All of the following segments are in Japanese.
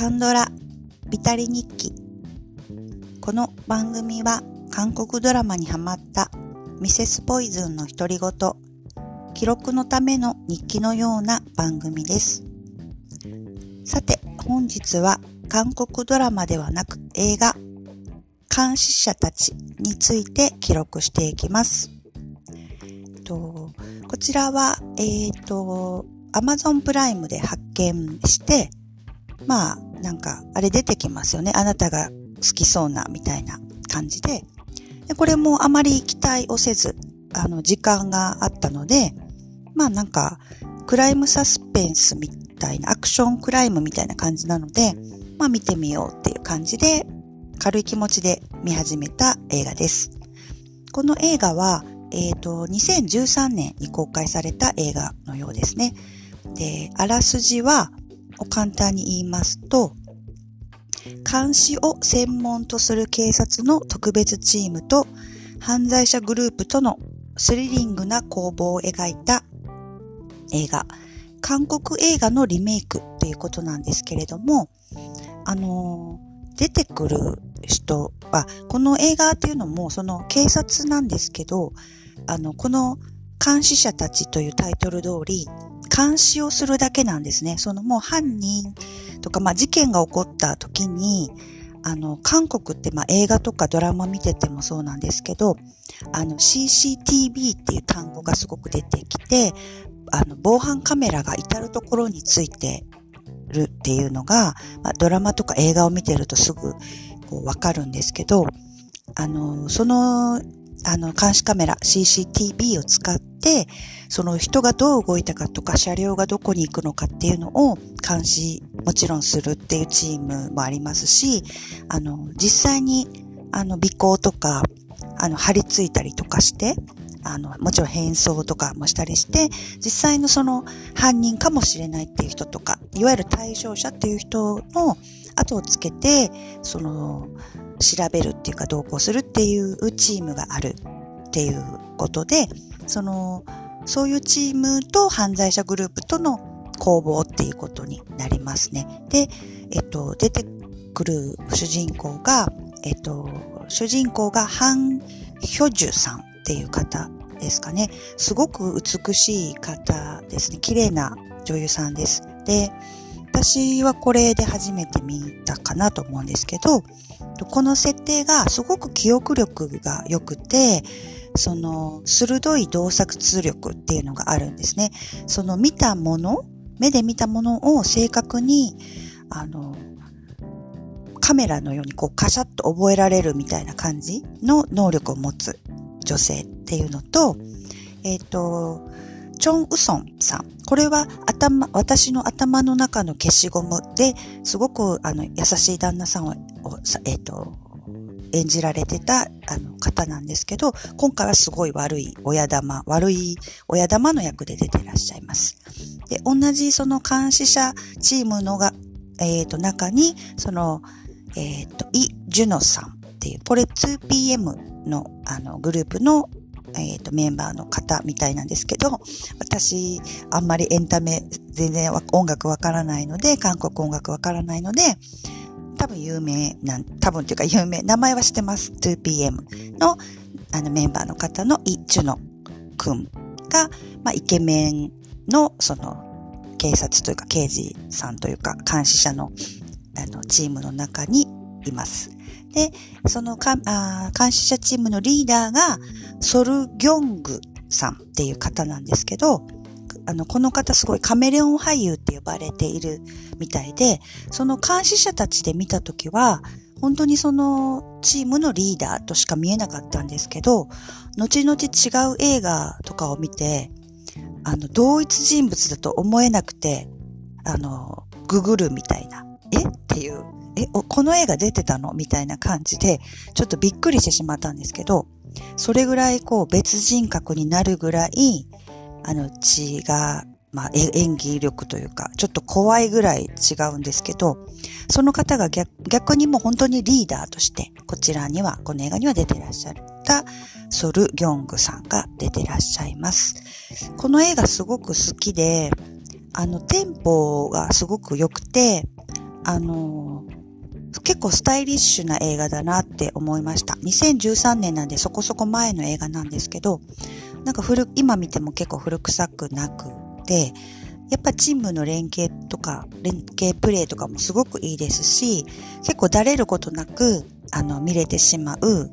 カンドラビタリ日記この番組は韓国ドラマにハマったミセスポイズンの独り言記録のための日記のような番組ですさて本日は韓国ドラマではなく映画監視者たちについて記録していきます。とこちらは、えっ、ー、と、Amazon プライムで発見して、まあ、なんか、あれ出てきますよね。あなたが好きそうな、みたいな感じで。でこれもあまり期待をせず、あの、時間があったので、まあなんか、クライムサスペンスみたいな、アクションクライムみたいな感じなので、まあ見てみようっていう感じで、軽い気持ちで見始めた映画です。この映画は、えっ、ー、と、2013年に公開された映画のようですね。で、あらすじは、を簡単に言いますと、監視を専門とする警察の特別チームと犯罪者グループとのスリリングな攻防を描いた映画。韓国映画のリメイクっていうことなんですけれども、あの出てくる人は、この映画っていうのもその警察なんですけど、あの、この監視者たちというタイトル通り、監視をするだけなんですね。そのもう犯人とか、まあ事件が起こった時に、あの、韓国ってまあ映画とかドラマ見ててもそうなんですけど、あの CCTV っていう単語がすごく出てきて、あの、防犯カメラが至るところについてるっていうのが、まあ、ドラマとか映画を見てるとすぐこうわかるんですけど、あの、そのあの、監視カメラ、CCTV を使って、その人がどう動いたかとか、車両がどこに行くのかっていうのを監視、もちろんするっていうチームもありますし、あの、実際に、あの、尾行とか、あの、張り付いたりとかして、あの、もちろん変装とかもしたりして、実際のその犯人かもしれないっていう人とか、いわゆる対象者っていう人の後をつけて、その、調べるっていうか同行するっていうチームがあるっていうことで、その、そういうチームと犯罪者グループとの攻防っていうことになりますね。で、えっと、出てくる主人公が、えっと、主人公がハン・ヒョジュさんっていう方ですかね。すごく美しい方ですね。綺麗な女優さんです。で、私はこれで初めて見たかなと思うんですけど、この設定がすごく記憶力が良くて、その鋭い洞察力っていうのがあるんですね。その見たもの、目で見たものを正確に、あの、カメラのようにこうカシャッと覚えられるみたいな感じの能力を持つ女性っていうのと、えっ、ー、と、チョン・ウソンさん。これは頭、私の頭の中の消しゴムですごくあの優しい旦那さんを、えっ、ー、と、演じられてたあの方なんですけど、今回はすごい悪い親玉、悪い親玉の役で出てらっしゃいます。で、同じその監視者チームのが、えっ、ー、と、中に、その、えっ、ー、と、イ・ジュノさんっていう、これ 2PM のあのグループのえっ、ー、と、メンバーの方みたいなんですけど、私、あんまりエンタメ、全然音楽わからないので、韓国音楽わからないので、多分有名なん、多分というか有名、名前は知ってます。2PM の、あのメンバーの方のイ・チュノくんが、まあ、イケメンの、その、警察というか刑事さんというか監視者の、あの、チームの中にいます。で、そのかあ監視者チームのリーダーが、ソル・ギョングさんっていう方なんですけど、あの、この方すごいカメレオン俳優って呼ばれているみたいで、その監視者たちで見たときは、本当にそのチームのリーダーとしか見えなかったんですけど、後々違う映画とかを見て、あの、同一人物だと思えなくて、あの、ググるみたいな、え？っていう。え、この映画出てたの？みたいな感じで、ちょっとびっくりしてしまったんですけど、それぐらいこう別人格になるぐらい、あの血が、まあ演技力というか、ちょっと怖いぐらい違うんですけど、その方が逆逆にもう本当にリーダーとして、こちらには、この映画には出てらっしゃったソル・ギョングさんが出てらっしゃいます。この映画すごく好きで、あの、テンポがすごく良くて、あの、結構スタイリッシュな映画だなって思いました。2013年なんでそこそこ前の映画なんですけど、なんか古、今見ても結構古臭くなくて、やっぱチームの連携とか、連携プレーとかもすごくいいですし、結構だれることなく、あの、見れてしまう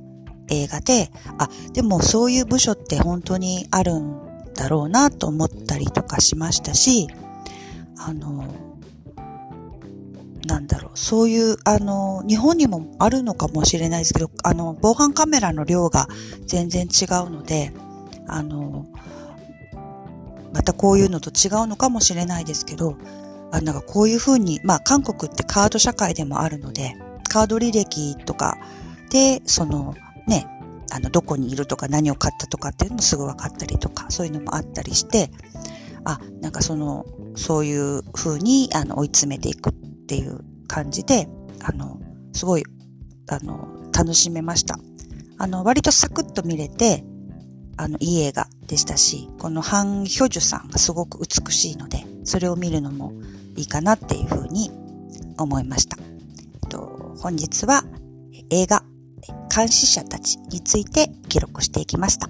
映画で、あ、でもそういう部署って本当にあるんだろうなと思ったりとかしましたし、あの、なんだろう、そういう、あの、日本にもあるのかもしれないですけど、あの、防犯カメラの量が全然違うので、あの、またこういうのと違うのかもしれないですけど、あなんかこういうふうに、まあ韓国ってカード社会でもあるので、カード履歴とかで、そのね、あの、どこにいるとか何を買ったとかっていうのもすぐ分かったりとか、そういうのもあったりして、あ、なんかその、そういう風に、あの、追い詰めていく。っていう感じで、あの、すごい、あの、楽しめました。あの、割とサクッと見れて、あの、いい映画でしたし、このハン・ヒョジュさんがすごく美しいので、それを見るのもいいかなっていう風に思いました。えっと、本日は映画監視者たちについて記録していきました。